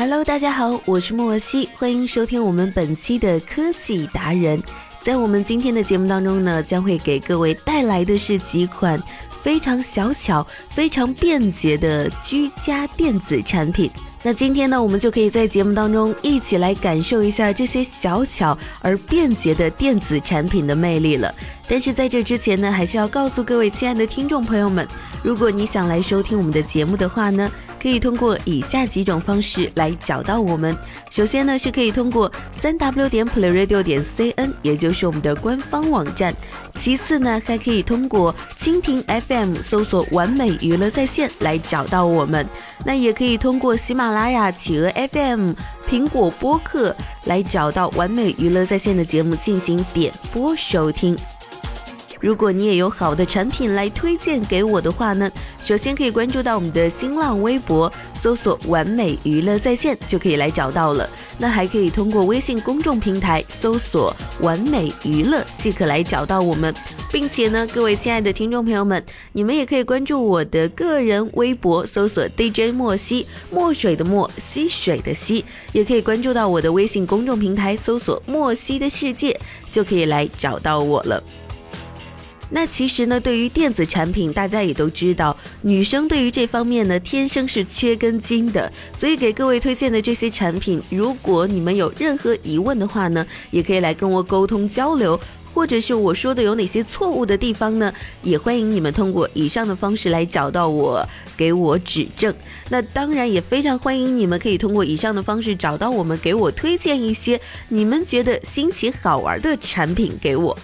Hello，大家好，我是莫西，欢迎收听我们本期的科技达人。在我们今天的节目当中呢，将会给各位带来的是几款非常小巧、非常便捷的居家电子产品。那今天呢，我们就可以在节目当中一起来感受一下这些小巧而便捷的电子产品的魅力了。但是在这之前呢，还是要告诉各位亲爱的听众朋友们，如果你想来收听我们的节目的话呢，可以通过以下几种方式来找到我们。首先呢，是可以通过三 w 点 playradio 点 cn，也就是我们的官方网站；其次呢，还可以通过蜻蜓 FM 搜索“完美娱乐在线”来找到我们。那也可以通过喜马拉雅、企鹅 FM、苹果播客来找到“完美娱乐在线”的节目进行点播收听。如果你也有好的产品来推荐给我的话呢，首先可以关注到我们的新浪微博，搜索“完美娱乐在线”就可以来找到了。那还可以通过微信公众平台搜索“完美娱乐”即可来找到我们，并且呢，各位亲爱的听众朋友们，你们也可以关注我的个人微博，搜索 DJ 莫西，墨水的墨，溪水的溪，也可以关注到我的微信公众平台，搜索“莫西的世界”就可以来找到我了。那其实呢，对于电子产品，大家也都知道，女生对于这方面呢，天生是缺根筋的。所以给各位推荐的这些产品，如果你们有任何疑问的话呢，也可以来跟我沟通交流，或者是我说的有哪些错误的地方呢，也欢迎你们通过以上的方式来找到我，给我指正。那当然也非常欢迎你们可以通过以上的方式找到我们，给我推荐一些你们觉得新奇好玩的产品给我。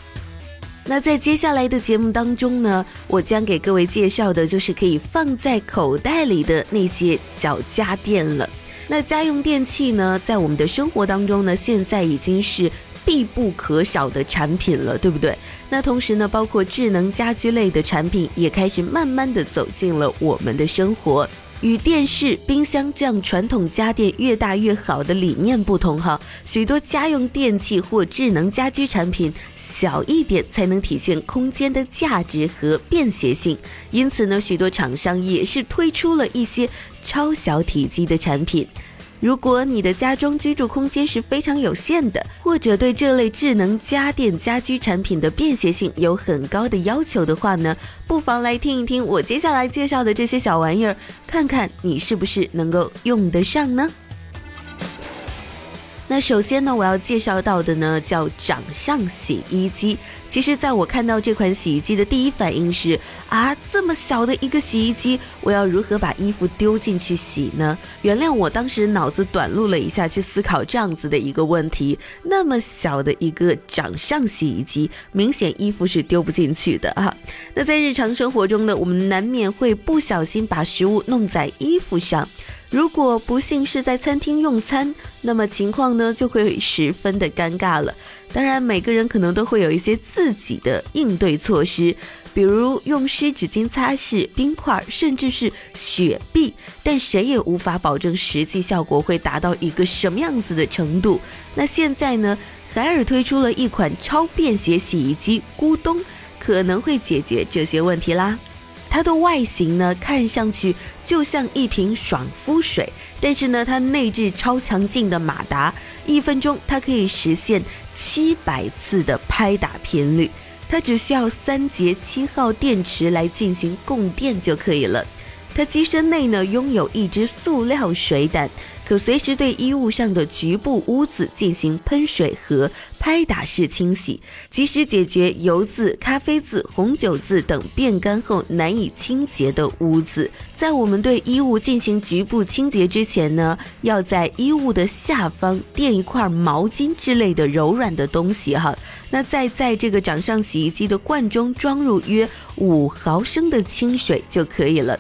那在接下来的节目当中呢，我将给各位介绍的就是可以放在口袋里的那些小家电了。那家用电器呢，在我们的生活当中呢，现在已经是必不可少的产品了，对不对？那同时呢，包括智能家居类的产品也开始慢慢的走进了我们的生活。与电视、冰箱这样传统家电越大越好的理念不同，哈，许多家用电器或智能家居产品小一点才能体现空间的价值和便携性，因此呢，许多厂商也是推出了一些超小体积的产品。如果你的家中居住空间是非常有限的，或者对这类智能家电家居产品的便携性有很高的要求的话呢，不妨来听一听我接下来介绍的这些小玩意儿，看看你是不是能够用得上呢？那首先呢，我要介绍到的呢叫掌上洗衣机。其实，在我看到这款洗衣机的第一反应是啊，这么小的一个洗衣机，我要如何把衣服丢进去洗呢？原谅我当时脑子短路了一下，去思考这样子的一个问题。那么小的一个掌上洗衣机，明显衣服是丢不进去的啊。那在日常生活中呢，我们难免会不小心把食物弄在衣服上。如果不幸是在餐厅用餐，那么情况呢就会十分的尴尬了。当然，每个人可能都会有一些自己的应对措施，比如用湿纸巾擦拭冰块，甚至是雪碧。但谁也无法保证实际效果会达到一个什么样子的程度。那现在呢，海尔推出了一款超便携洗衣机咕咚，可能会解决这些问题啦。它的外形呢，看上去就像一瓶爽肤水，但是呢，它内置超强劲的马达，一分钟它可以实现七百次的拍打频率，它只需要三节七号电池来进行供电就可以了。它机身内呢拥有一只塑料水胆。可随时对衣物上的局部污渍进行喷水和拍打式清洗，及时解决油渍、咖啡渍、红酒渍等变干后难以清洁的污渍。在我们对衣物进行局部清洁之前呢，要在衣物的下方垫一块毛巾之类的柔软的东西哈。那再在这个掌上洗衣机的罐中装入约五毫升的清水就可以了。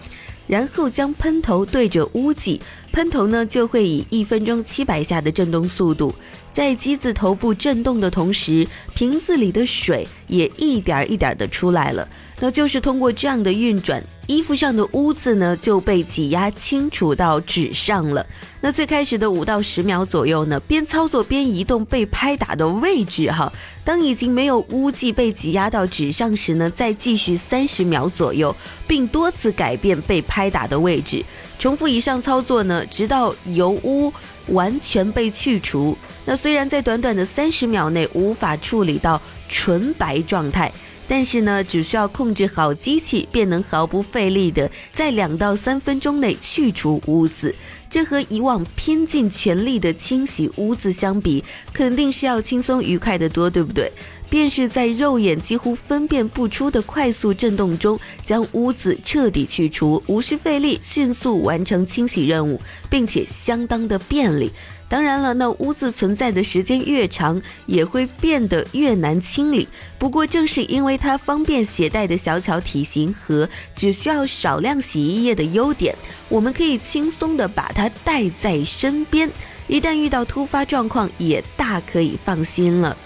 然后将喷头对着污迹，喷头呢就会以一分钟七百下的震动速度，在机子头部震动的同时，瓶子里的水也一点一点的出来了。那就是通过这样的运转。衣服上的污渍呢就被挤压清除到纸上了。那最开始的五到十秒左右呢，边操作边移动被拍打的位置哈。当已经没有污迹被挤压到纸上时呢，再继续三十秒左右，并多次改变被拍打的位置，重复以上操作呢，直到油污完全被去除。那虽然在短短的三十秒内无法处理到纯白状态。但是呢，只需要控制好机器，便能毫不费力的在两到三分钟内去除污渍。这和以往拼尽全力的清洗污渍相比，肯定是要轻松愉快的多，对不对？便是在肉眼几乎分辨不出的快速震动中，将污渍彻底去除，无需费力，迅速完成清洗任务，并且相当的便利。当然了，那污渍存在的时间越长，也会变得越难清理。不过，正是因为它方便携带的小巧体型和只需要少量洗衣液的优点，我们可以轻松的把它带在身边，一旦遇到突发状况，也大可以放心了。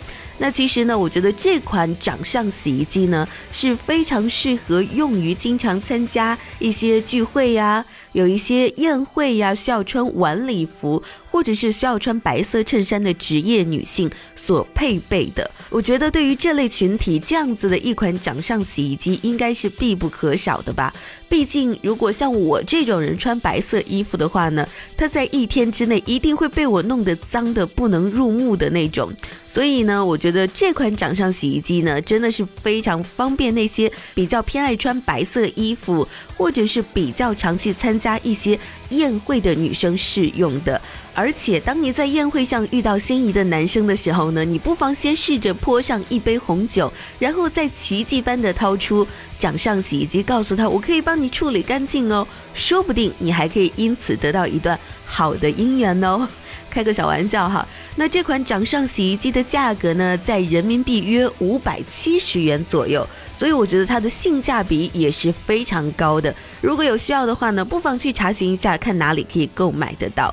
那其实呢，我觉得这款掌上洗衣机呢是非常适合用于经常参加一些聚会呀。有一些宴会呀，需要穿晚礼服，或者是需要穿白色衬衫的职业女性所配备的。我觉得对于这类群体，这样子的一款掌上洗衣机应该是必不可少的吧。毕竟，如果像我这种人穿白色衣服的话呢，它在一天之内一定会被我弄得脏的不能入目的那种。所以呢，我觉得这款掌上洗衣机呢，真的是非常方便那些比较偏爱穿白色衣服，或者是比较长期参加一些宴会的女生试用的。而且，当你在宴会上遇到心仪的男生的时候呢，你不妨先试着泼上一杯红酒，然后再奇迹般的掏出掌上洗衣机，告诉他我可以帮你处理干净哦，说不定你还可以因此得到一段好的姻缘哦。开个小玩笑哈，那这款掌上洗衣机的价格呢，在人民币约五百七十元左右，所以我觉得它的性价比也是非常高的。如果有需要的话呢，不妨去查询一下，看哪里可以购买得到。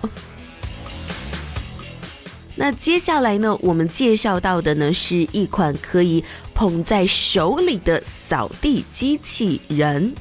那接下来呢，我们介绍到的呢，是一款可以捧在手里的扫地机器人。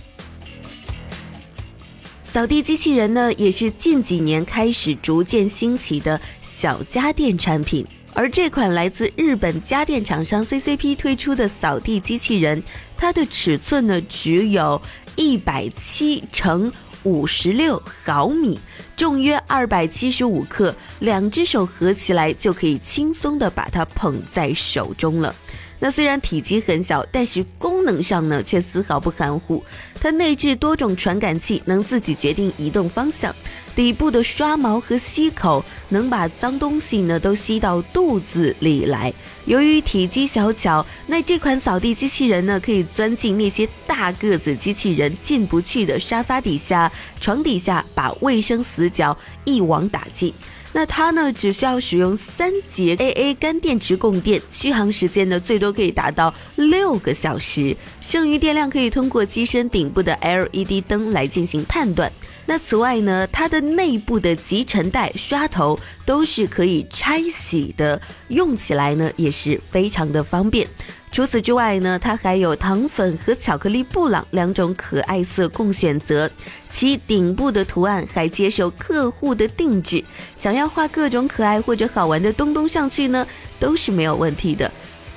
扫地机器人呢，也是近几年开始逐渐兴起的小家电产品。而这款来自日本家电厂商 CCP 推出的扫地机器人，它的尺寸呢只有一百七乘五十六毫米，重约二百七十五克，两只手合起来就可以轻松的把它捧在手中了。那虽然体积很小，但是功能上呢却丝毫不含糊。它内置多种传感器，能自己决定移动方向。底部的刷毛和吸口能把脏东西呢都吸到肚子里来。由于体积小巧，那这款扫地机器人呢可以钻进那些大个子机器人进不去的沙发底下、床底下，把卫生死角一网打尽。那它呢，只需要使用三节 AA 干电池供电，续航时间呢最多可以达到六个小时，剩余电量可以通过机身顶部的 LED 灯来进行判断。那此外呢，它的内部的集尘袋、刷头都是可以拆洗的，用起来呢也是非常的方便。除此之外呢，它还有糖粉和巧克力布朗两种可爱色供选择，其顶部的图案还接受客户的定制，想要画各种可爱或者好玩的东东上去呢，都是没有问题的。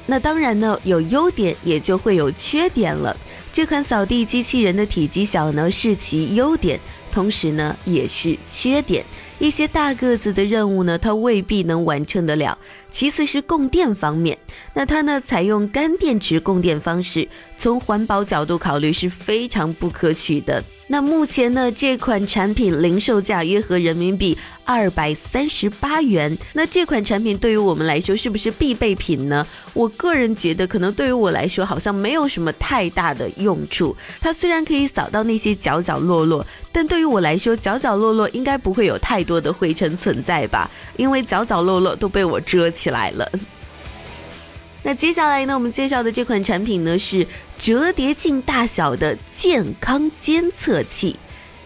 那当然呢，有优点也就会有缺点了。这款扫地机器人的体积小呢是其优点，同时呢也是缺点。一些大个子的任务呢，它未必能完成得了。其次是供电方面，那它呢采用干电池供电方式，从环保角度考虑是非常不可取的。那目前呢，这款产品零售价约合人民币二百三十八元。那这款产品对于我们来说是不是必备品呢？我个人觉得，可能对于我来说好像没有什么太大的用处。它虽然可以扫到那些角角落落，但对于我来说，角角落落应该不会有太多的灰尘存在吧？因为角角落落都被我遮起来了。那接下来呢，我们介绍的这款产品呢是折叠镜大小的健康监测器。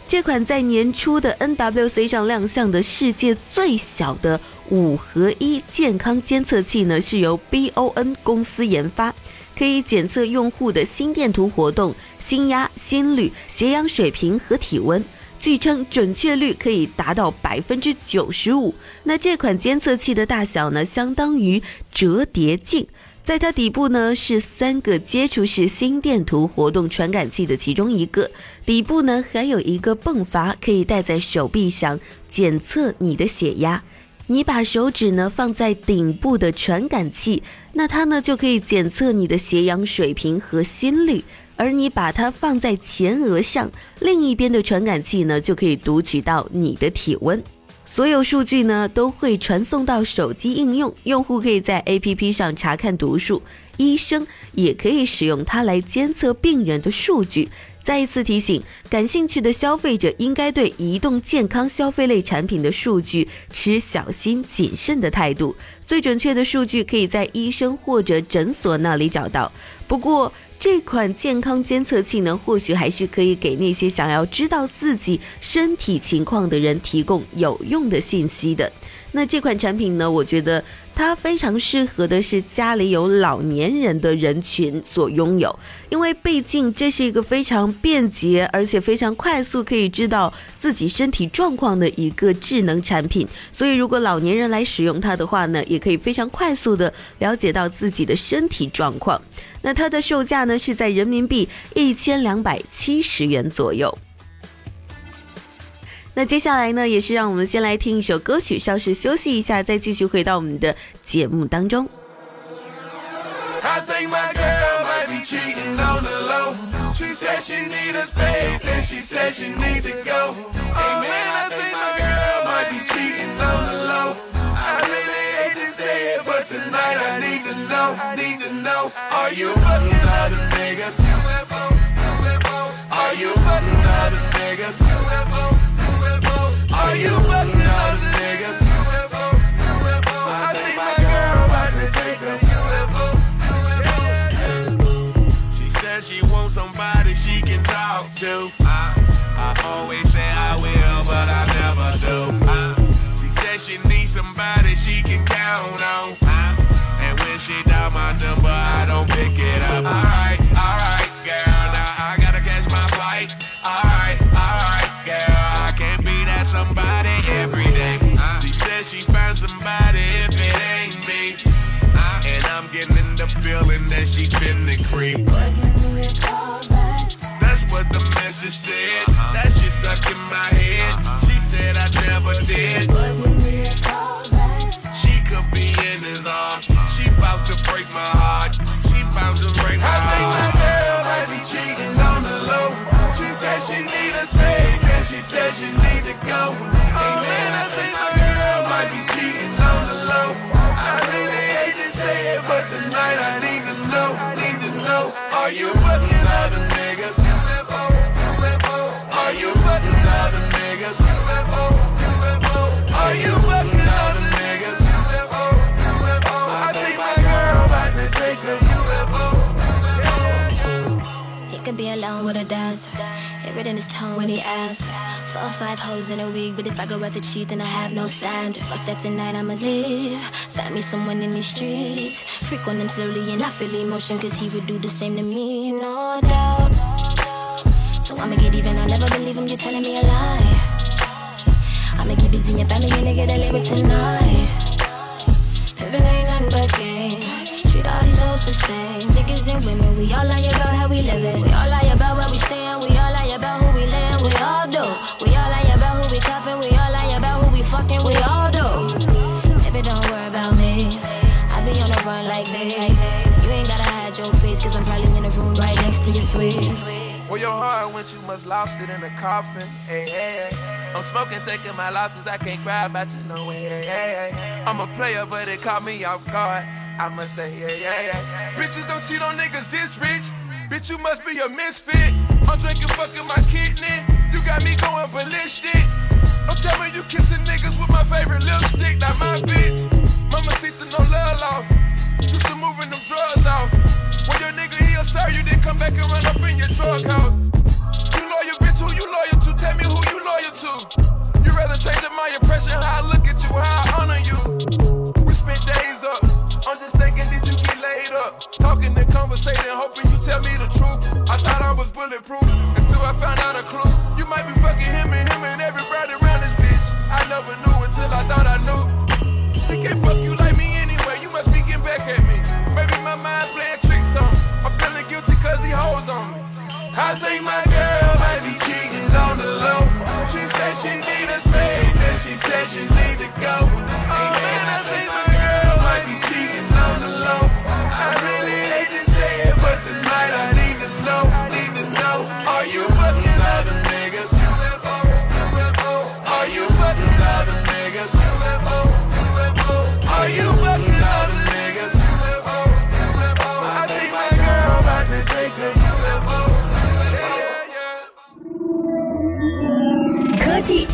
这款在年初的 NWC 上亮相的世界最小的五合一健康监测器呢，是由 BON 公司研发，可以检测用户的心电图活动、心压、心率、血氧水平和体温。据称准确率可以达到百分之九十五。那这款监测器的大小呢，相当于折叠镜。在它底部呢是三个接触式心电图活动传感器的其中一个，底部呢还有一个泵阀，可以戴在手臂上检测你的血压。你把手指呢放在顶部的传感器，那它呢就可以检测你的血氧水平和心率。而你把它放在前额上，另一边的传感器呢就可以读取到你的体温。所有数据呢都会传送到手机应用，用户可以在 APP 上查看读数，医生也可以使用它来监测病人的数据。再一次提醒，感兴趣的消费者应该对移动健康消费类产品的数据持小心谨慎的态度。最准确的数据可以在医生或者诊所那里找到。不过，这款健康监测器呢，或许还是可以给那些想要知道自己身体情况的人提供有用的信息的。那这款产品呢，我觉得它非常适合的是家里有老年人的人群所拥有，因为毕竟这是一个非常便捷而且非常快速可以知道自己身体状况的一个智能产品。所以，如果老年人来使用它的话呢，也可以非常快速的了解到自己的身体状况。那它的售价呢是在人民币一千两百七十元左右。那接下来呢，也是让我们先来听一首歌曲，稍事休息一下，再继续回到我们的节目当中。Are you fucking other niggas? Are you fucking other niggas? Are you fucking other niggas? I think my girl about to take a UFO. She says she wants somebody she can talk to. I, I always say I will, but I never do. I, she says she needs somebody she can count on. I, she dial my number, I don't pick it up. Alright, alright, girl, now I gotta catch my flight. Alright, alright, girl, I can't be that somebody every day. She says she found somebody if it ain't me. Uh, and I'm getting the feeling that she been the creep. That's what the message said. That shit stuck in my head. She said I never did. Break my heart. She to break my heart. I think my girl might be cheating on the low. She said she need a space and she said she need to go. Oh man, I think my girl might be cheating on the low. I really hate to say it, but tonight I need to know, need to know. Are you a dancer. It in his tone when he answers. Four or five hoes in a week, but if I go out to cheat, then I have no standard. Fuck that tonight, I'ma live. Find me someone in these streets. Freak on him slowly and I feel emotion, cause he would do the same to me, no doubt. So I'ma get even, I never believe him, you're telling me a lie. I'ma keep busy and family, and nigga that live with tonight. Living ain't nothing but game. Treat all these hoes the same. Niggas and women, we all lie about how we living. We all lie suite. For your heart went, you must lost it in a coffin. Hey, hey, hey. I'm smoking, taking my losses. I can't cry about you no way. Hey, hey, hey. I'm a player, but it caught me off guard. I must say, yeah, yeah, yeah. Bitches don't cheat on niggas this rich. Bitch, you must be a misfit. I'm drinking fucking my kidney. You got me going ballistic. Don't tell me you kissing niggas with my favorite lipstick, not my bitch. Mama see the no love lost. Used to moving them drugs off. When your nigga sir, you didn't come back and run up in your drug house. You loyal, bitch, who you loyal to? Tell me who you loyal to. You rather change up my impression, how I look at you, how I honor you. We spent days up. I'm just thinking, did you get laid up? Talking and conversating, hoping you tell me the truth. I thought I was bulletproof until I found out a clue. You might be fucking him and him and everybody around this bitch. I never knew until I thought I knew. He can't fuck you like me anyway, you must be getting back at me. Maybe my mind playing guilty hoes on me. I think my girl might be cheating on the low. She said she need a space and she said she need to go. Oh man, I think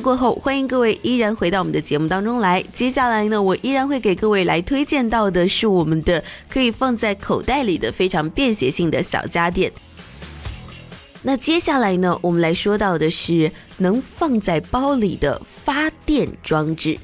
过后，欢迎各位依然回到我们的节目当中来。接下来呢，我依然会给各位来推荐到的是我们的可以放在口袋里的非常便携性的小家电。那接下来呢，我们来说到的是能放在包里的发电装置。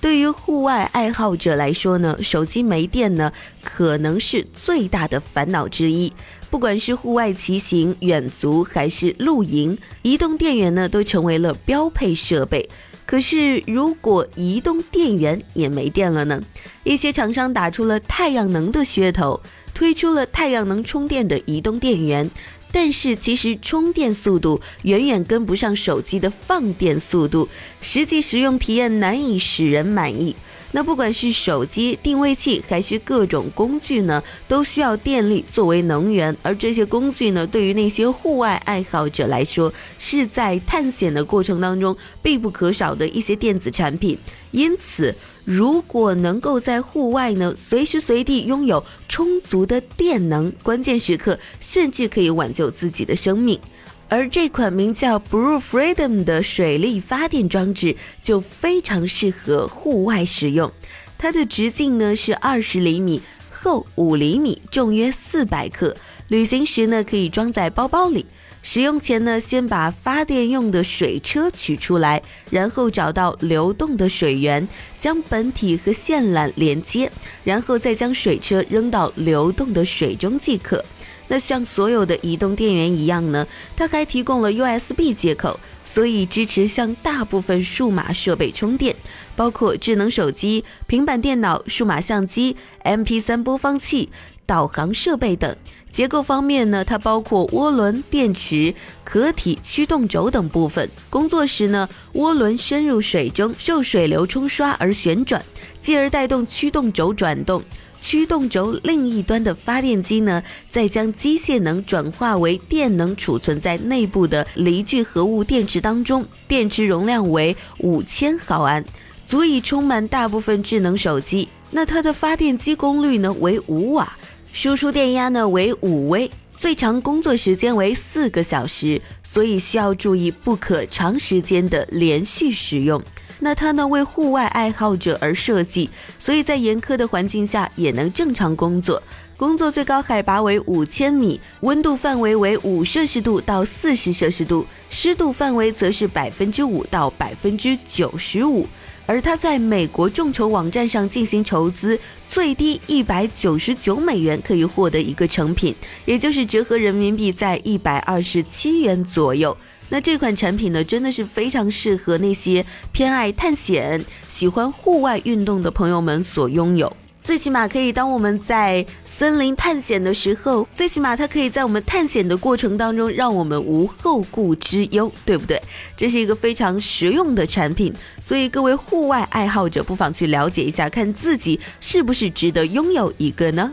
对于户外爱好者来说呢，手机没电呢，可能是最大的烦恼之一。不管是户外骑行、远足还是露营，移动电源呢都成为了标配设备。可是，如果移动电源也没电了呢？一些厂商打出了太阳能的噱头，推出了太阳能充电的移动电源。但是其实充电速度远远跟不上手机的放电速度，实际使用体验难以使人满意。那不管是手机、定位器还是各种工具呢，都需要电力作为能源，而这些工具呢，对于那些户外爱好者来说，是在探险的过程当中必不可少的一些电子产品。因此，如果能够在户外呢，随时随地拥有充足的电能，关键时刻甚至可以挽救自己的生命。而这款名叫 Brew Freedom 的水力发电装置就非常适合户外使用。它的直径呢是二十厘米，厚五厘米，重约四百克。旅行时呢可以装在包包里。使用前呢，先把发电用的水车取出来，然后找到流动的水源，将本体和线缆连接，然后再将水车扔到流动的水中即可。那像所有的移动电源一样呢，它还提供了 USB 接口，所以支持向大部分数码设备充电，包括智能手机、平板电脑、数码相机、MP3 播放器、导航设备等。结构方面呢，它包括涡轮、电池、壳体、驱动轴等部分。工作时呢，涡轮深入水中，受水流冲刷而旋转，继而带动驱动轴转动。驱动轴另一端的发电机呢，再将机械能转化为电能，储存在内部的离聚合物电池当中。电池容量为五千毫安，足以充满大部分智能手机。那它的发电机功率呢为五瓦，输出电压呢为五微，最长工作时间为四个小时，所以需要注意不可长时间的连续使用。那它呢为户外爱好者而设计，所以在严苛的环境下也能正常工作。工作最高海拔为五千米，温度范围为五摄氏度到四十摄氏度，湿度范围则是百分之五到百分之九十五。而他在美国众筹网站上进行筹资，最低一百九十九美元可以获得一个成品，也就是折合人民币在一百二十七元左右。那这款产品呢，真的是非常适合那些偏爱探险、喜欢户外运动的朋友们所拥有。最起码可以当我们在森林探险的时候，最起码它可以在我们探险的过程当中让我们无后顾之忧，对不对？这是一个非常实用的产品，所以各位户外爱好者不妨去了解一下，看自己是不是值得拥有一个呢？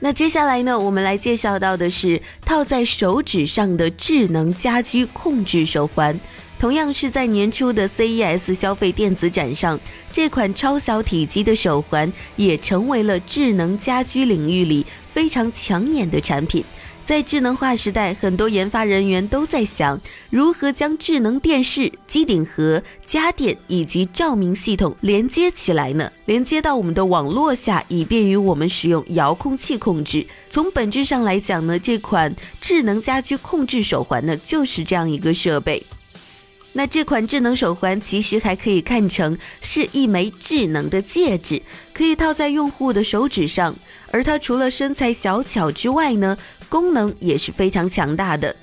那接下来呢，我们来介绍到的是套在手指上的智能家居控制手环。同样是在年初的 CES 消费电子展上，这款超小体积的手环也成为了智能家居领域里非常抢眼的产品。在智能化时代，很多研发人员都在想如何将智能电视、机顶盒、家电以及照明系统连接起来呢？连接到我们的网络下，以便于我们使用遥控器控制。从本质上来讲呢，这款智能家居控制手环呢，就是这样一个设备。那这款智能手环其实还可以看成是一枚智能的戒指，可以套在用户的手指上。而它除了身材小巧之外呢，功能也是非常强大的。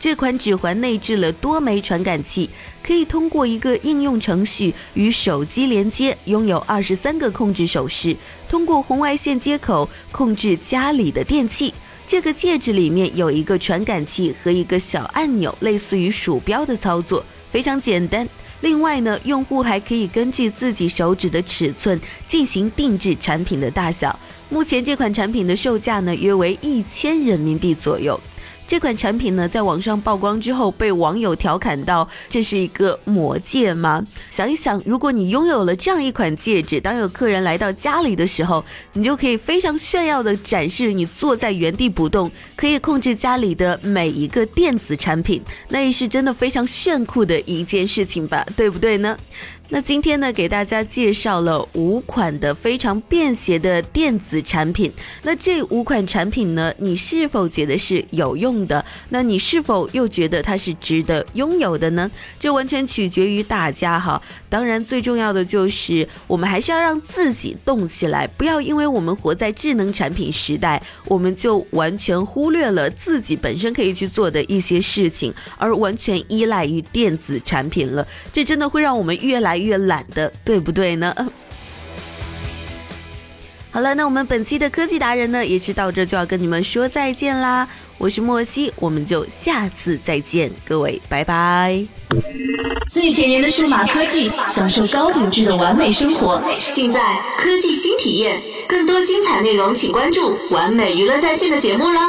这款指环内置了多枚传感器，可以通过一个应用程序与手机连接，拥有二十三个控制手势，通过红外线接口控制家里的电器。这个戒指里面有一个传感器和一个小按钮，类似于鼠标的操作。非常简单。另外呢，用户还可以根据自己手指的尺寸进行定制产品的大小。目前这款产品的售价呢，约为一千人民币左右。这款产品呢，在网上曝光之后，被网友调侃到：“这是一个魔戒吗？”想一想，如果你拥有了这样一款戒指，当有客人来到家里的时候，你就可以非常炫耀的展示你坐在原地不动，可以控制家里的每一个电子产品，那也是真的非常炫酷的一件事情吧？对不对呢？那今天呢，给大家介绍了五款的非常便携的电子产品。那这五款产品呢，你是否觉得是有用的？那你是否又觉得它是值得拥有的呢？这完全取决于大家哈。当然，最重要的就是我们还是要让自己动起来，不要因为我们活在智能产品时代，我们就完全忽略了自己本身可以去做的一些事情，而完全依赖于电子产品了。这真的会让我们越来。越懒的，对不对呢？好了，那我们本期的科技达人呢，也是到这就要跟你们说再见啦。我是莫西，我们就下次再见，各位，拜拜。最前沿的数码科技，享受高品质的完美生活，尽在科技新体验。更多精彩内容，请关注完美娱乐在线的节目啦。